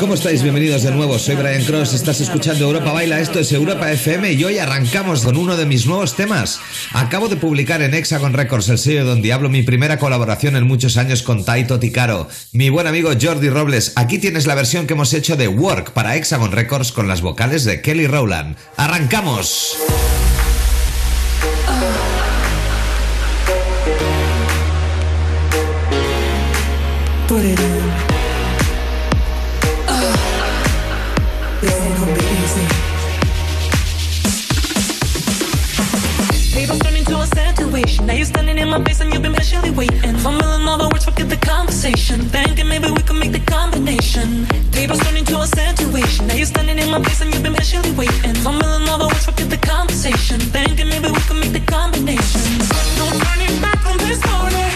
¿Cómo estáis? Bienvenidos de nuevo. Soy Brian Cross. Estás escuchando Europa Baila. Esto es Europa FM y hoy arrancamos con uno de mis nuevos temas. Acabo de publicar en Hexagon Records, el sello donde hablo, mi primera colaboración en muchos años con Taito Ticaro. Mi buen amigo Jordi Robles. Aquí tienes la versión que hemos hecho de Work para Hexagon Records con las vocales de Kelly Rowland. ¡Arrancamos! Put it Now you're standing in my face and you've been patiently waiting. Fumbling all the words, forget the conversation. Thinking maybe we could make the combination. Tables turn into a situation. Now you're standing in my face and you've been patiently waiting. Fumbling all the words, forget the conversation. Thinking maybe we could make the combination. No turning back on this morning.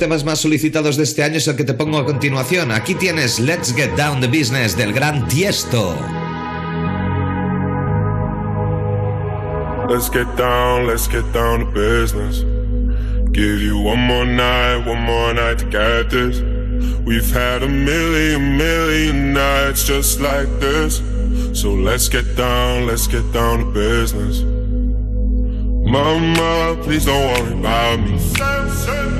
Temas más solicitados de este año es el que te pongo a continuación. Aquí tienes Let's Get Down the Business del gran Tiesto. Let's get down, let's get down to business. Give you one more night, one more night to get this. We've had a million, million nights just like this. So let's get down, let's get down to business. Mama, please don't worry about me.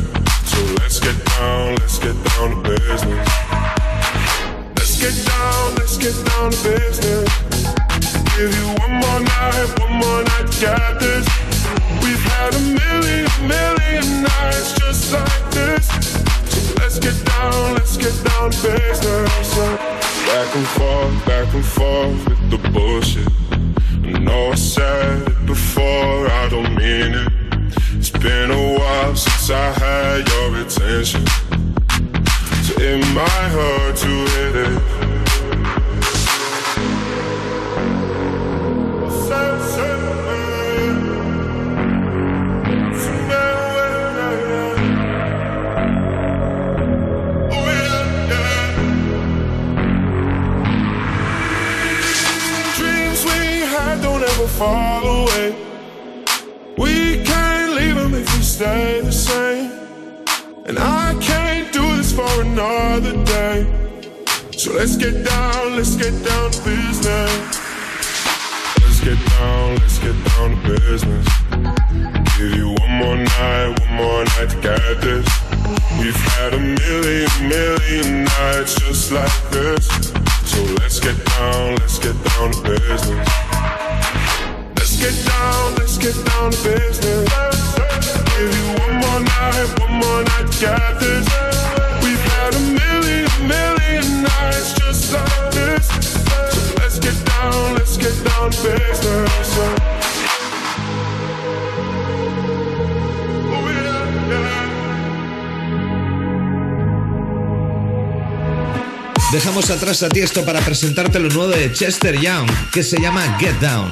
a Tiesto para presentarte lo nuevo de Chester Young, que se llama Get Down.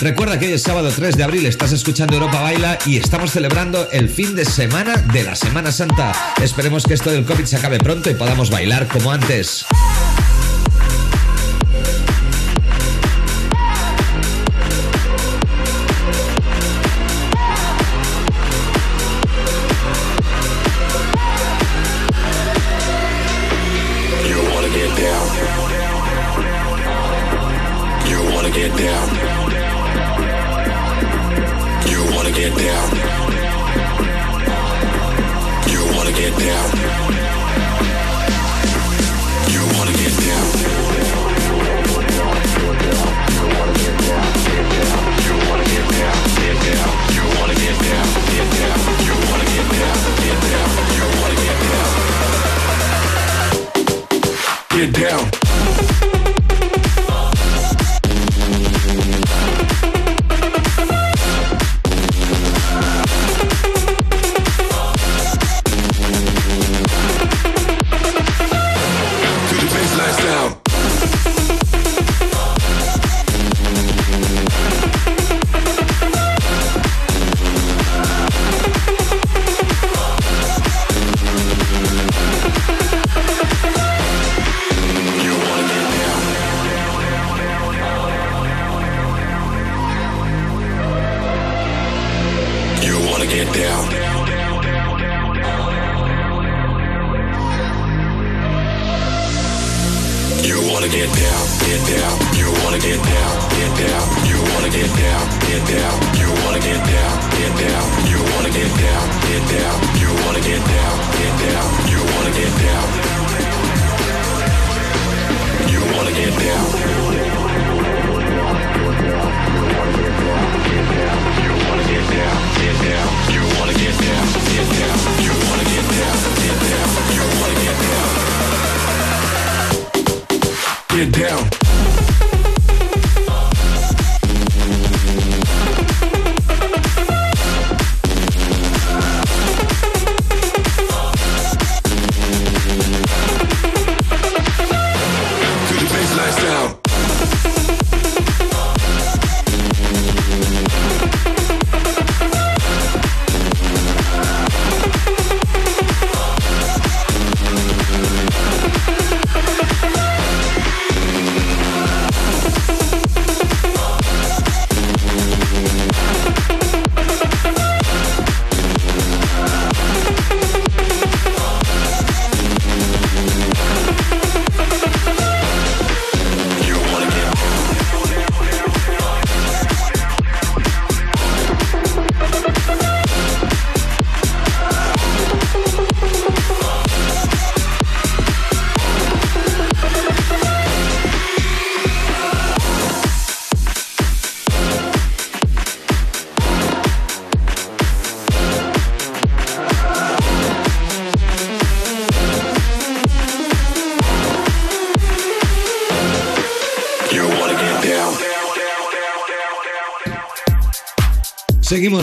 Recuerda que hoy es sábado 3 de abril, estás escuchando Europa Baila y estamos celebrando el fin de semana de la Semana Santa. Esperemos que esto del COVID se acabe pronto y podamos bailar como antes.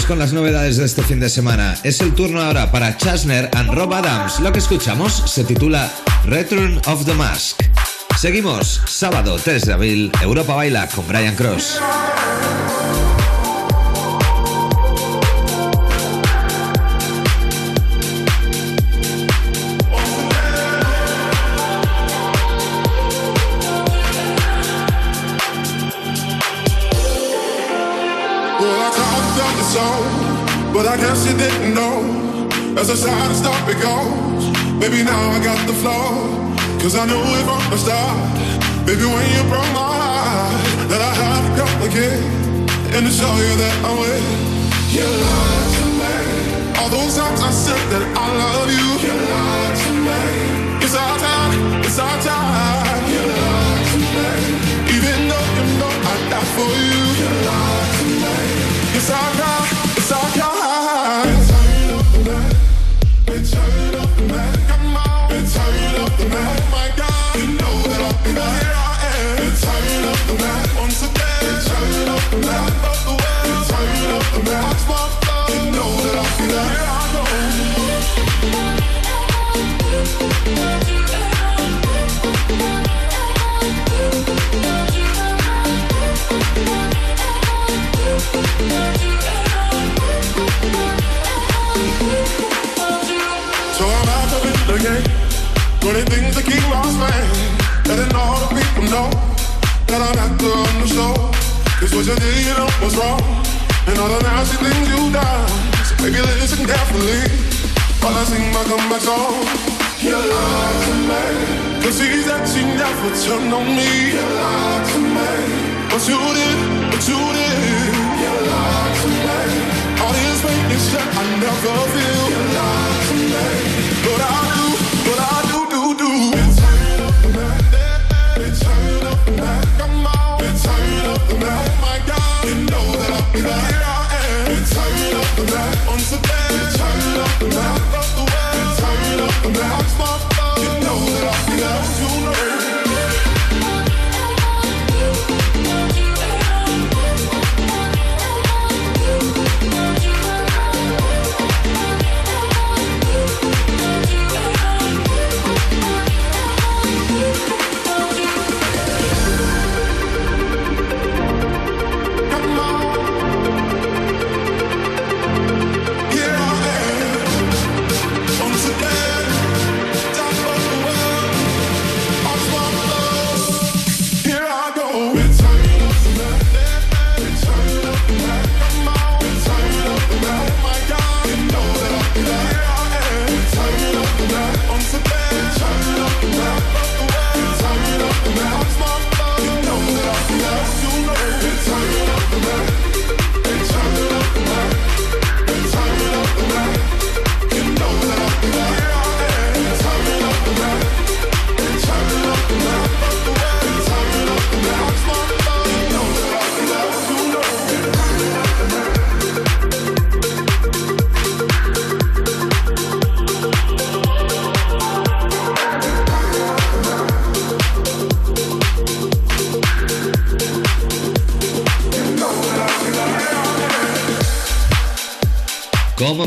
con las novedades de este fin de semana. Es el turno ahora para Chasner and Rob Adams. Lo que escuchamos se titula Return of the Mask. Seguimos, sábado 3 de abril, Europa Baila con Brian Cross. But I guess you didn't know. As I tried to stop it goes. Baby, now I got the flow. Cause I knew it from the start. Baby, when you broke my heart, that I had to come again. And to show you that I'm with you. lied to me. All those times I said that I love you. You lied to me.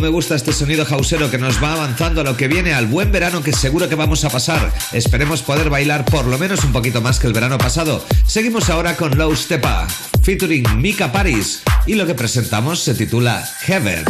me gusta este sonido jausero que nos va avanzando a lo que viene, al buen verano que seguro que vamos a pasar. Esperemos poder bailar por lo menos un poquito más que el verano pasado. Seguimos ahora con Low Stepa, featuring Mika Paris, y lo que presentamos se titula Heaven.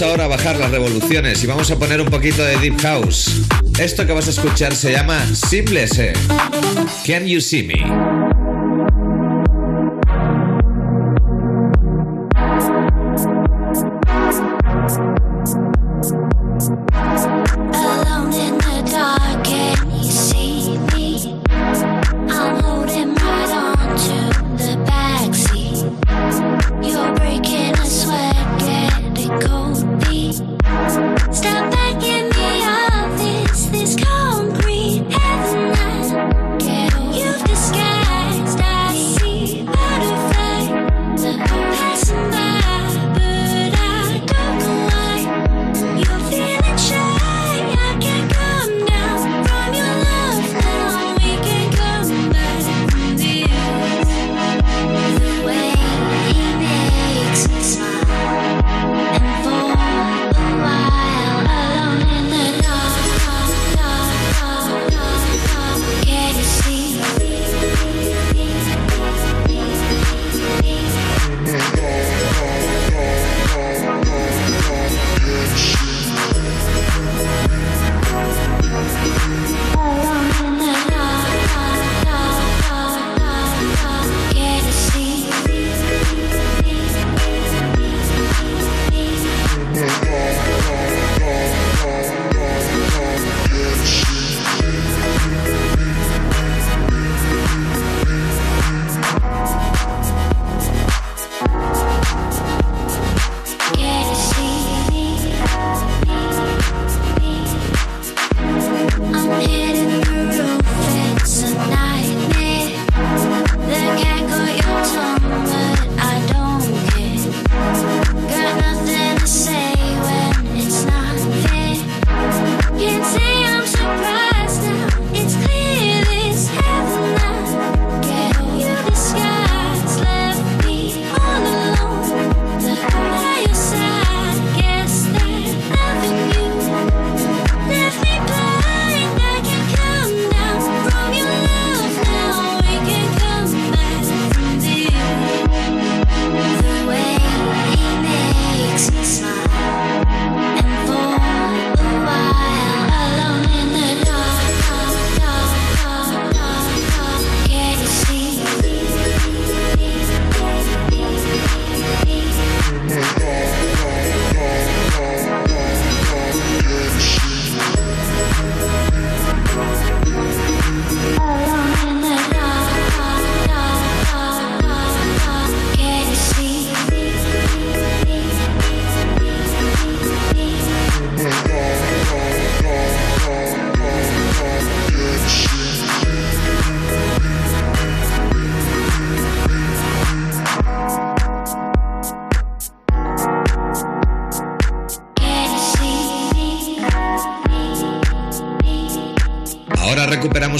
Ahora a bajar las revoluciones y vamos a poner un poquito de Deep House. Esto que vas a escuchar se llama Simplese. Can You See Me?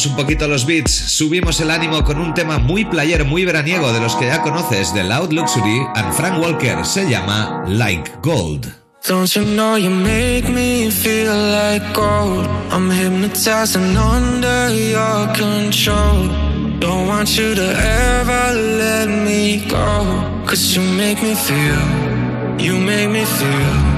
Un poquito los beats, subimos el ánimo con un tema muy player, muy veraniego de los que ya conoces de Loud Luxury and Frank Walker. Se llama Like Gold. Don't you know you make me feel like gold? I'm hypnotized and under your control. Don't want you to ever let me go. Cause you make me feel, you make me feel.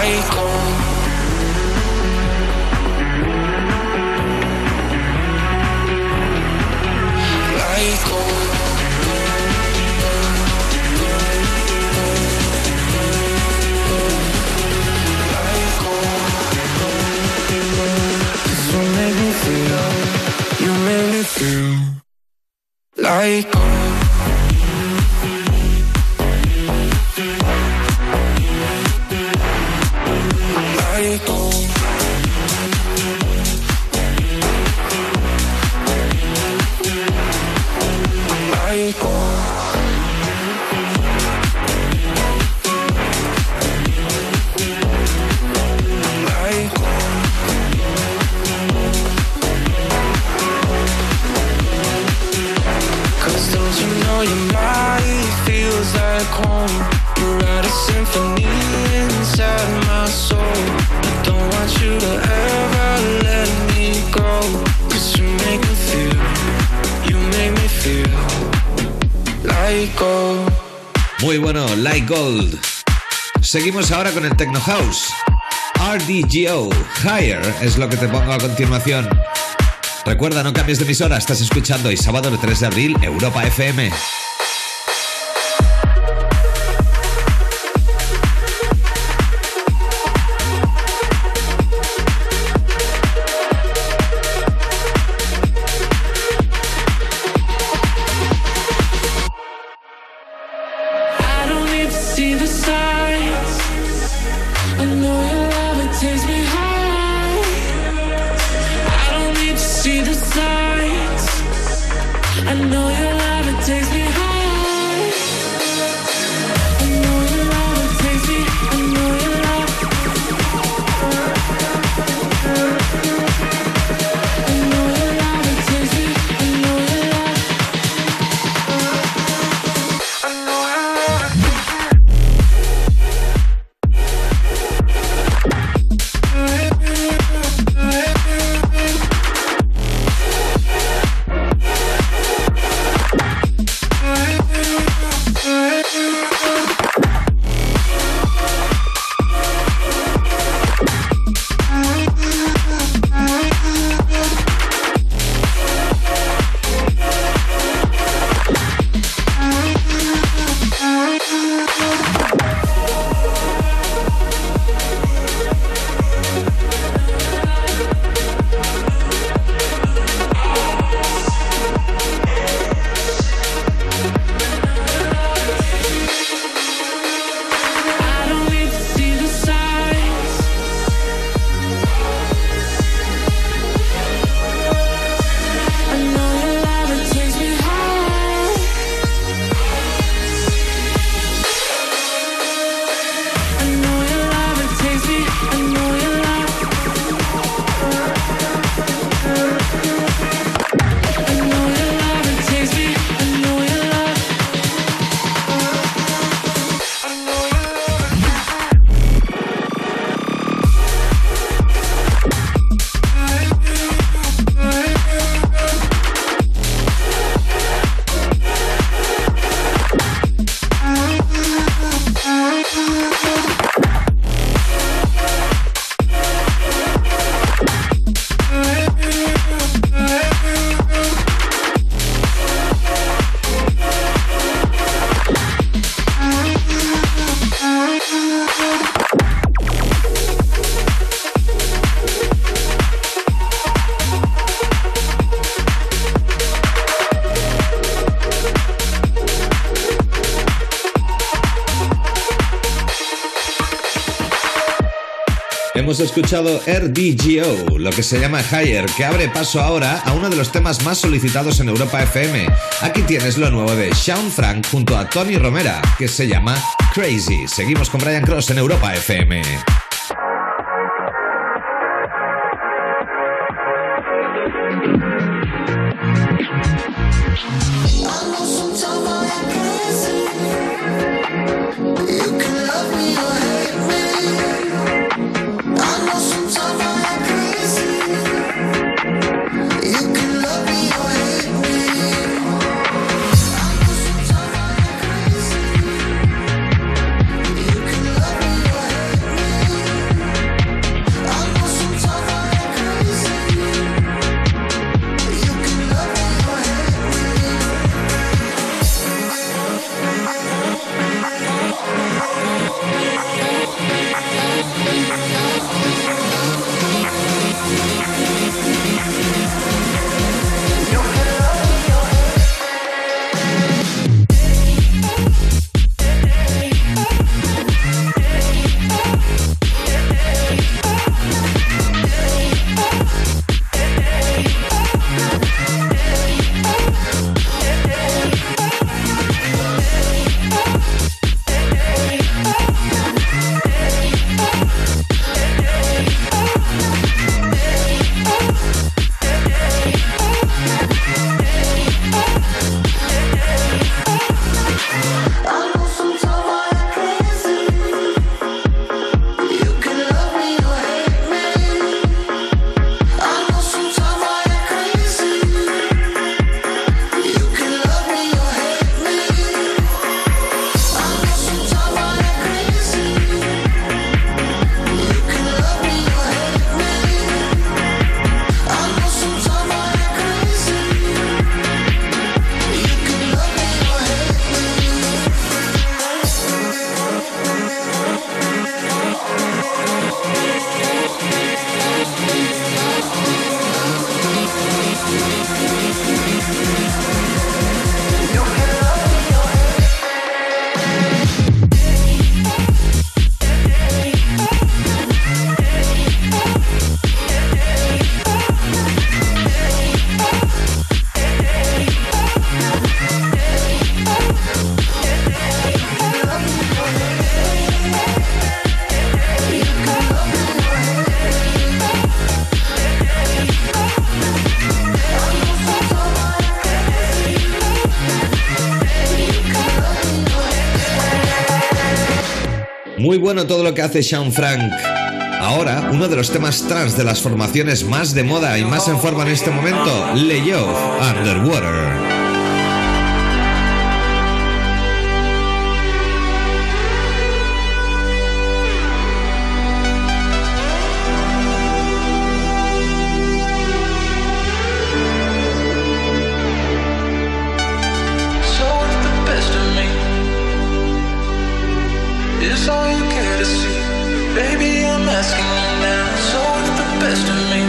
cyclone You me feel, you me feel. Like Seguimos ahora con el Techno House. RDGO, Higher, es lo que te pongo a continuación. Recuerda, no cambies de emisora, estás escuchando y sábado el 3 de abril, Europa FM. Escuchado RDGO, lo que se llama Higher, que abre paso ahora a uno de los temas más solicitados en Europa FM. Aquí tienes lo nuevo de Sean Frank junto a Tony Romera, que se llama Crazy. Seguimos con Brian Cross en Europa FM. Bueno todo lo que hace Sean Frank. Ahora, uno de los temas trans de las formaciones más de moda y más en forma en este momento, Leyó, Underwater. Baby, I'm asking you now. The best of me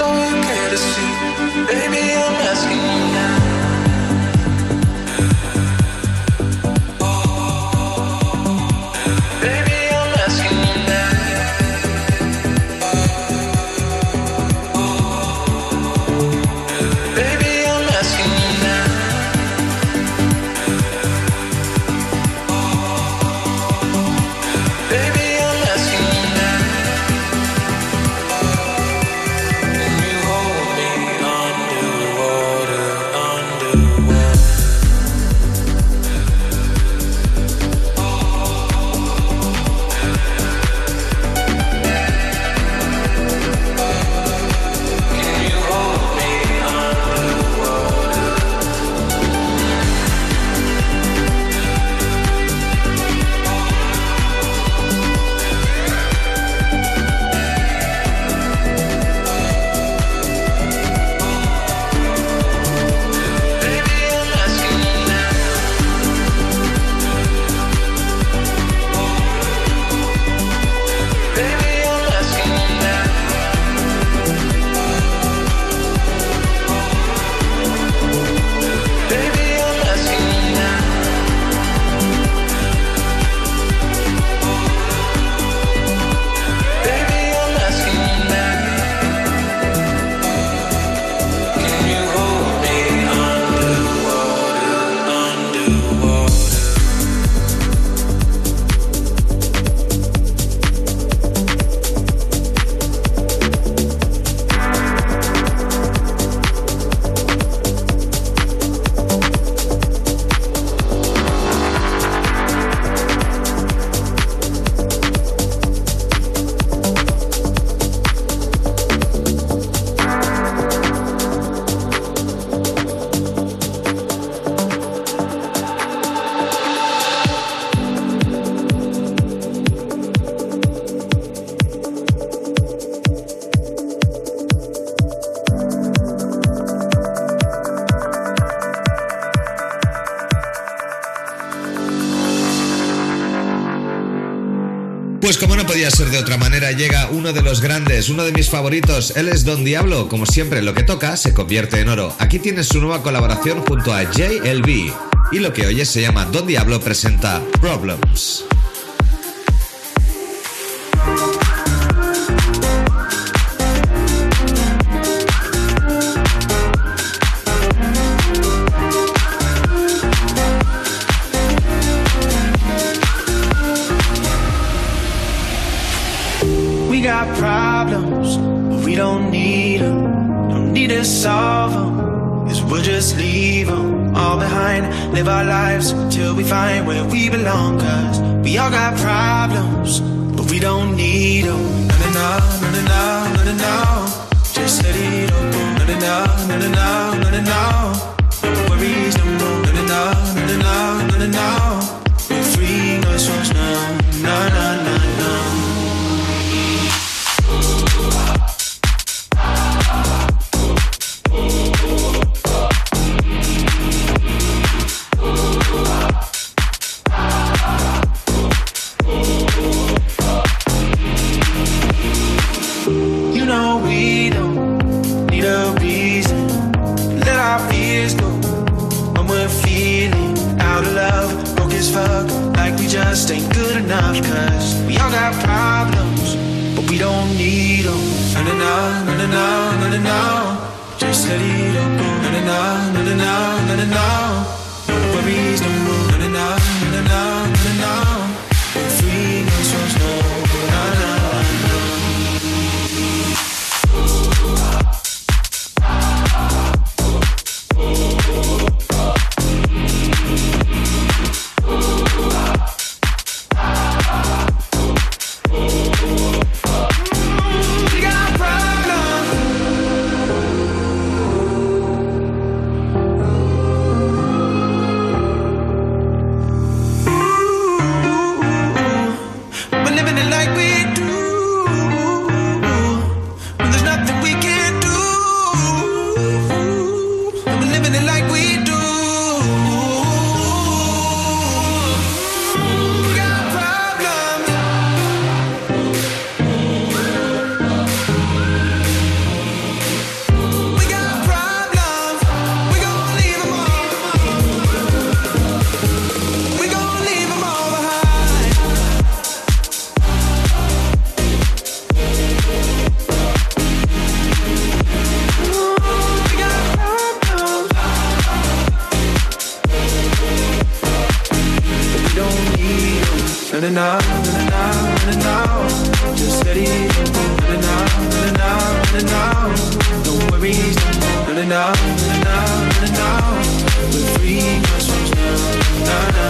all to see, baby, I'm asking you now. Podía ser de otra manera, llega uno de los grandes, uno de mis favoritos. Él es Don Diablo. Como siempre, lo que toca se convierte en oro. Aquí tienes su nueva colaboración junto a JLB. Y lo que oyes se llama Don Diablo presenta Problems. Find where we belong, cause we all got problems, but we don't need them. No, no, no, no, no, no, no, no. Just let it all go. No, no, no, no, no, no, no, no. No worries no more. No, no, no, no, no, no, no, running out, running out, running out. Just steady, running out, running out, running out. No worries, running out, running out, running out. We're free, na na.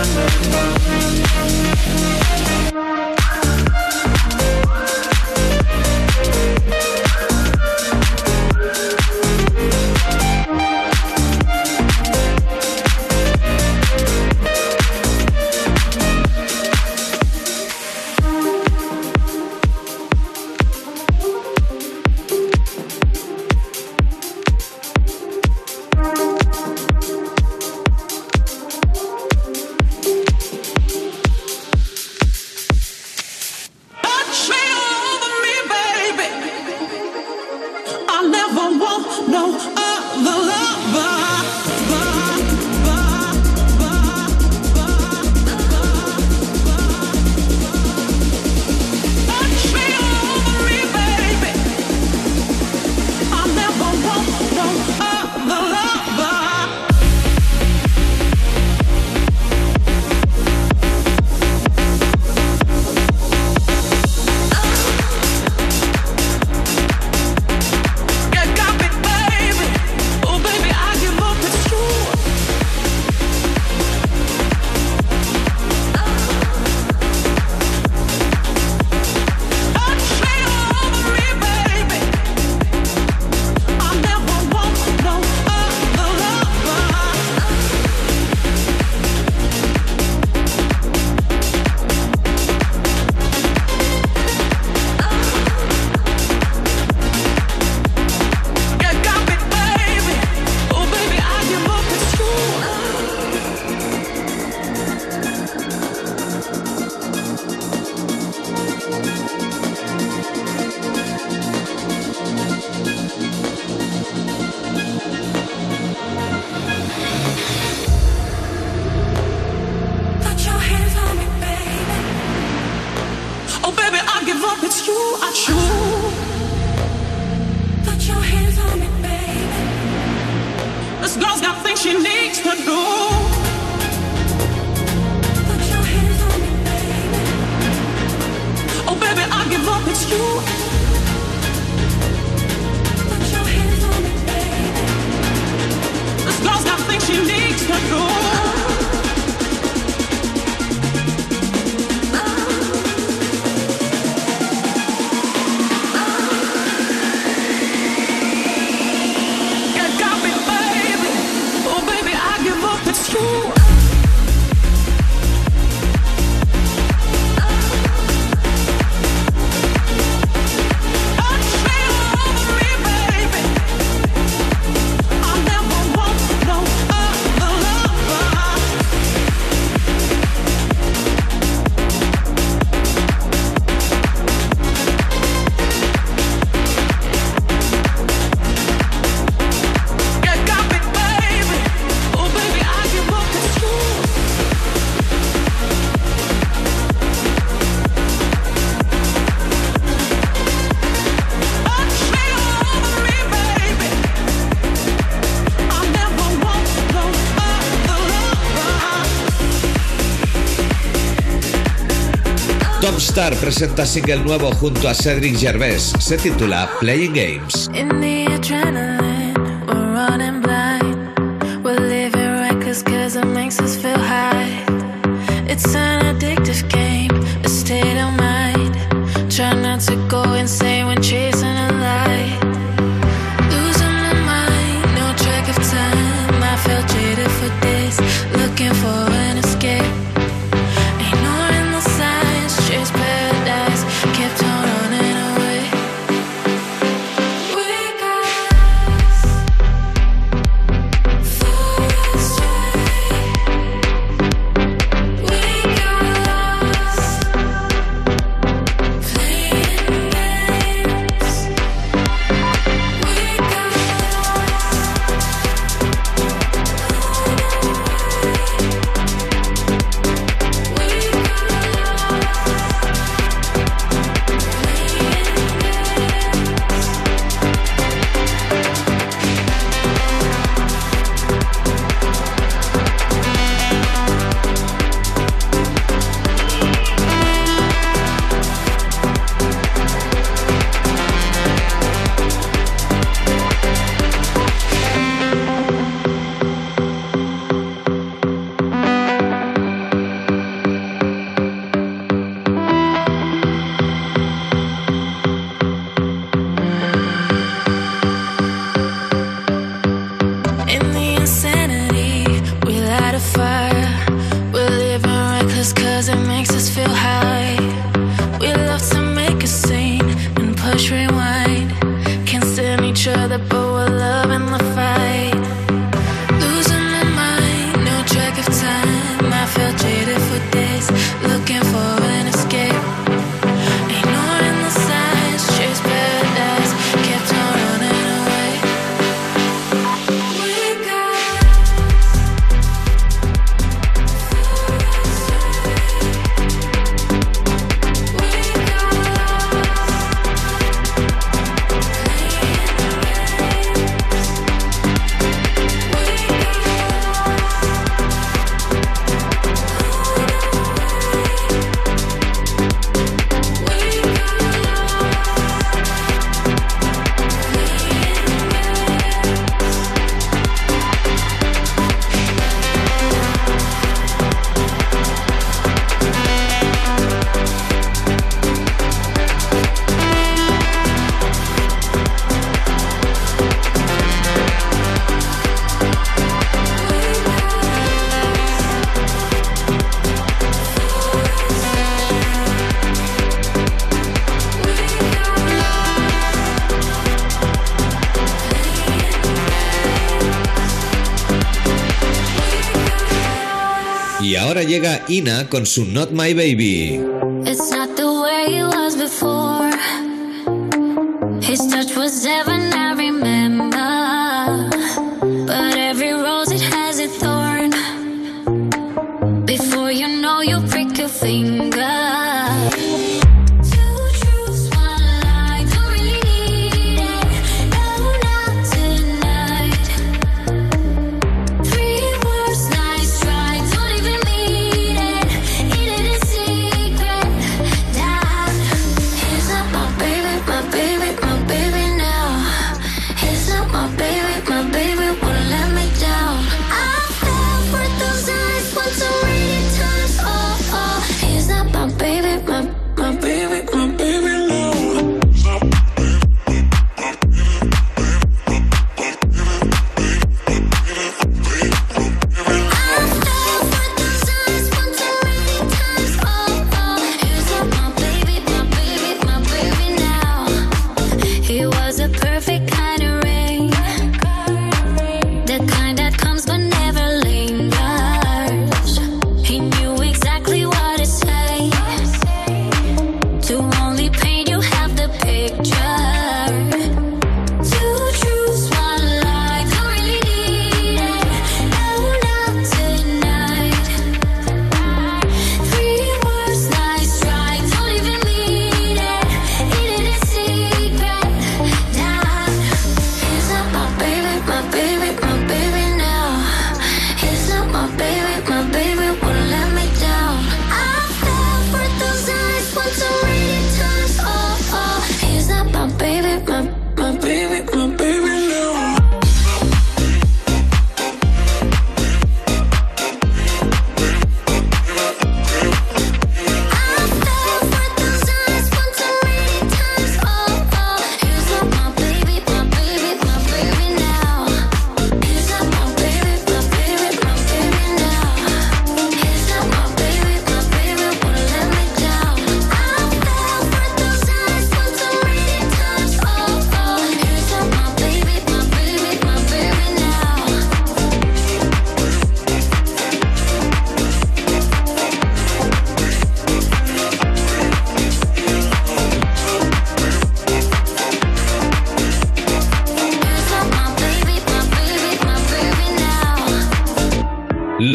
Tom Star presenta single nuevo junto a Cedric Gervais. Se titula Playing Games. In the show a love in the llega Ina con su Not My Baby.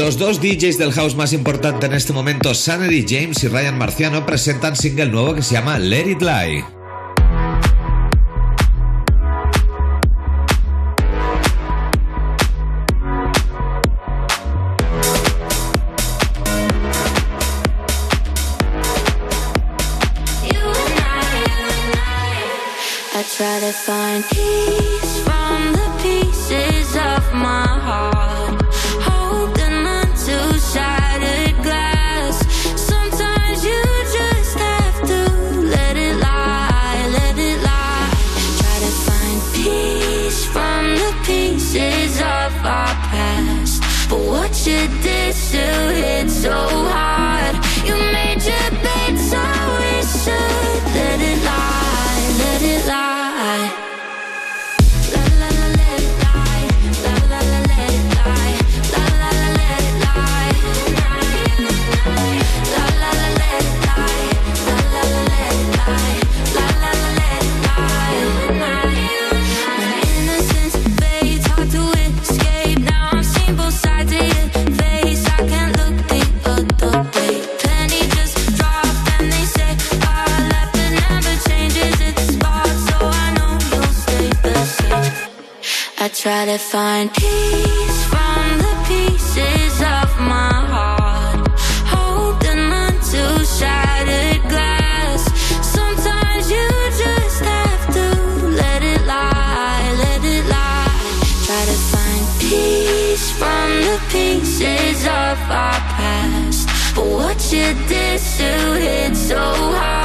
Los dos DJs del house más importante en este momento, Sanity James y Ryan Marciano, presentan single nuevo que se llama Let It Lie. you did, you hit so hard.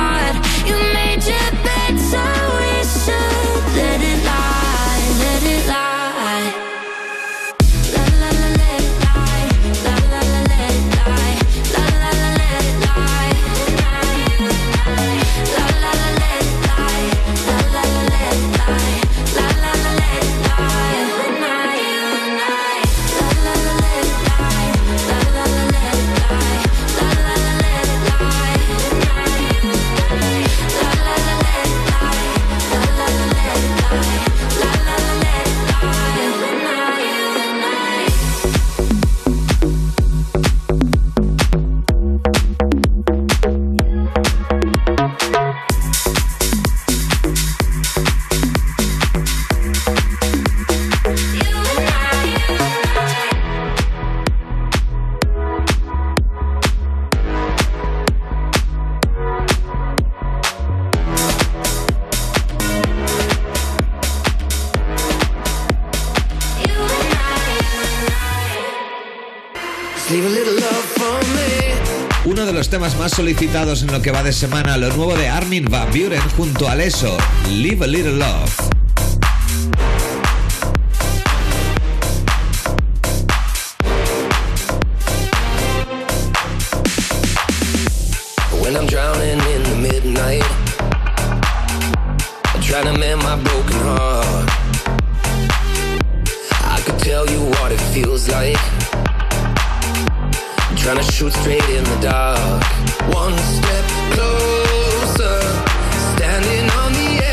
solicitados en lo que va de semana, lo nuevo de Armin Van Buren junto a Leso, Live a Little Love. When I'm drowning in the midnight, I'm trying to mend my broken heart. I could tell you what it feels like. Trying to shoot straight in the dark. One step closer, standing on the edge.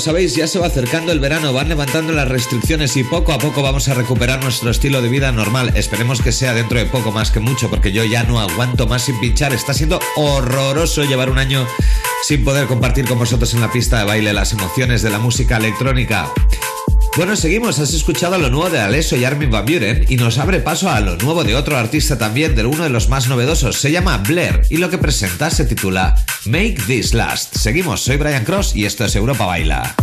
Sabéis, ya se va acercando el verano, van levantando las restricciones y poco a poco vamos a recuperar nuestro estilo de vida normal. Esperemos que sea dentro de poco más que mucho, porque yo ya no aguanto más sin pinchar. Está siendo horroroso llevar un año sin poder compartir con vosotros en la pista de baile las emociones de la música electrónica. Bueno, seguimos. Has escuchado lo nuevo de Alesso y Armin Van Buren y nos abre paso a lo nuevo de otro artista también, de uno de los más novedosos. Se llama Blair y lo que presenta se titula Make This Last. Seguimos. Soy Brian Cross y esto es Europa Baila.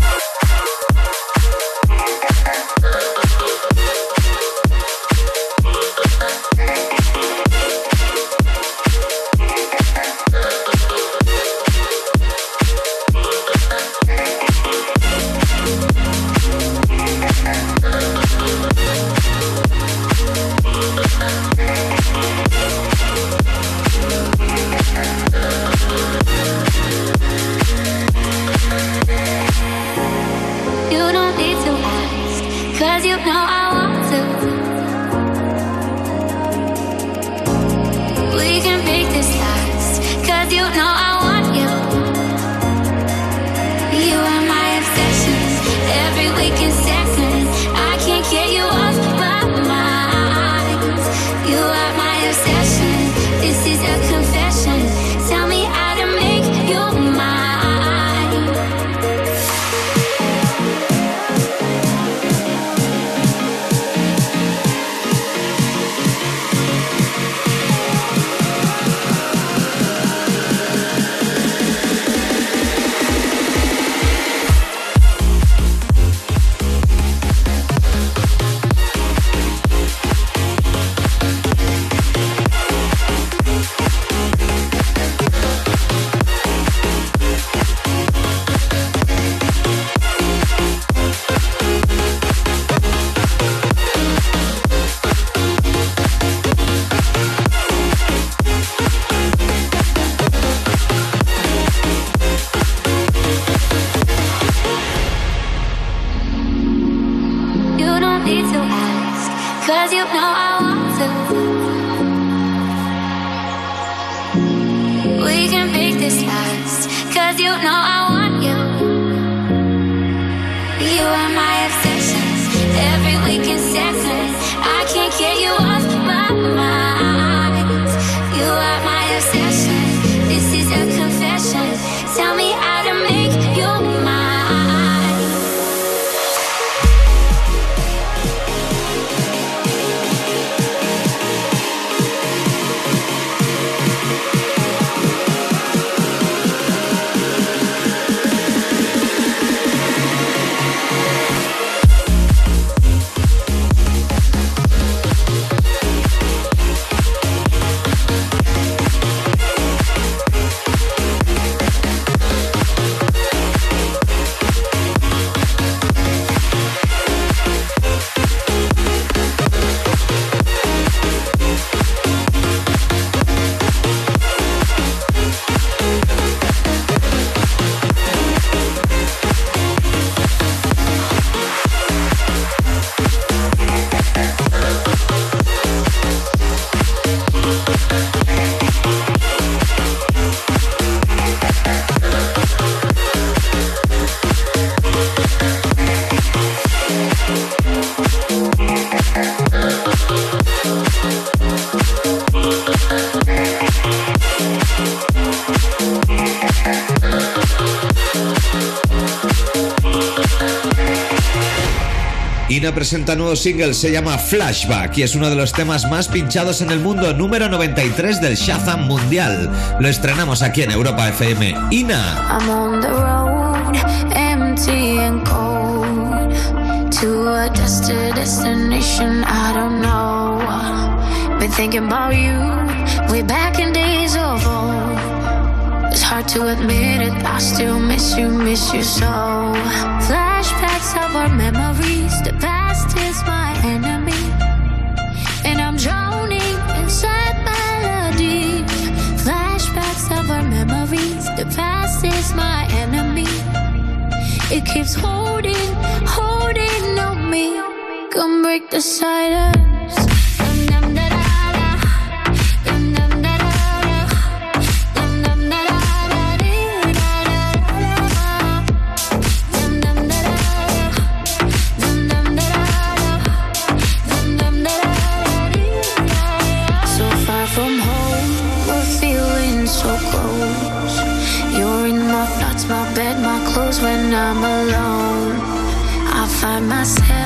Nuevo single, se llama Flashback y es uno de los temas más pinchados en el mundo, número 93 del Shazam Mundial. Lo estrenamos aquí en Europa FM. Ina. I'm on the road, empty and cold, to a destination I don't know. Been thinking about you, back in days of. It's hard to admit it, I still miss you, miss you so. Flashbacks of our memories, the is my enemy. It keeps holding, holding on me. Come break the silence. I'm alone, I find myself.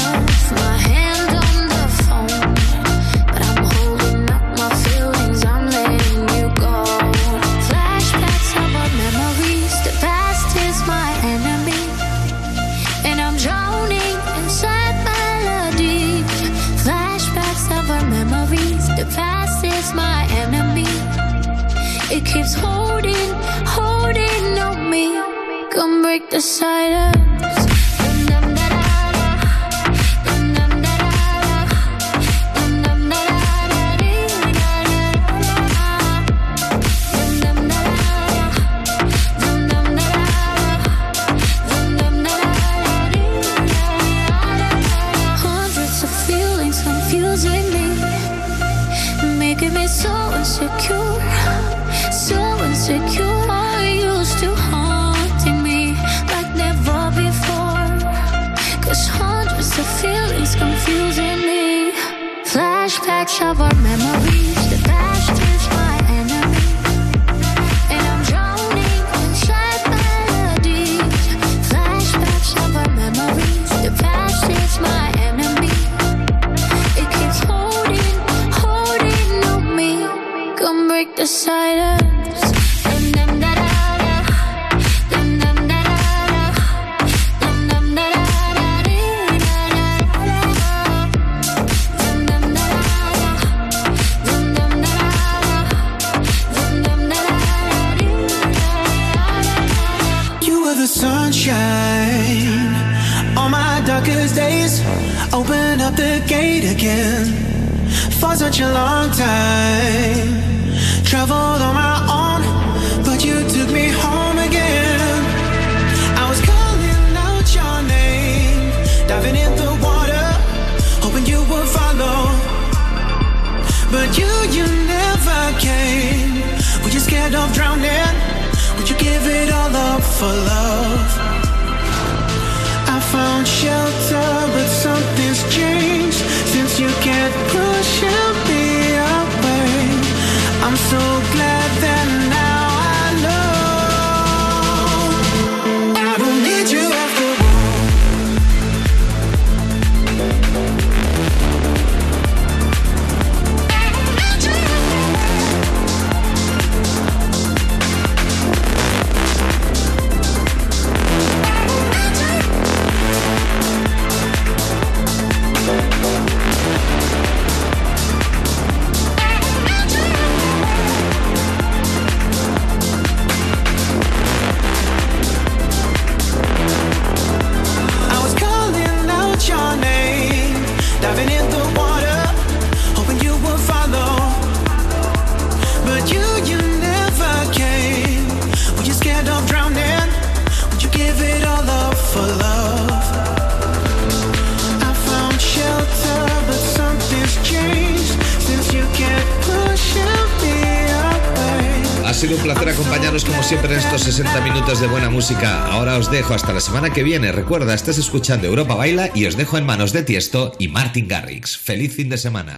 inside on my darkest days. Open up the gate again for such a long time. Traveled on my own, but you took me home again. I was calling out your name, diving in the water, hoping you would follow. But you, you never came. Were you scared of drowning? Would you give it all up for love? Un placer acompañaros como siempre en estos 60 minutos de buena música. Ahora os dejo hasta la semana que viene. Recuerda, estás escuchando Europa Baila y os dejo en manos de Tiesto y Martin Garrix. Feliz fin de semana.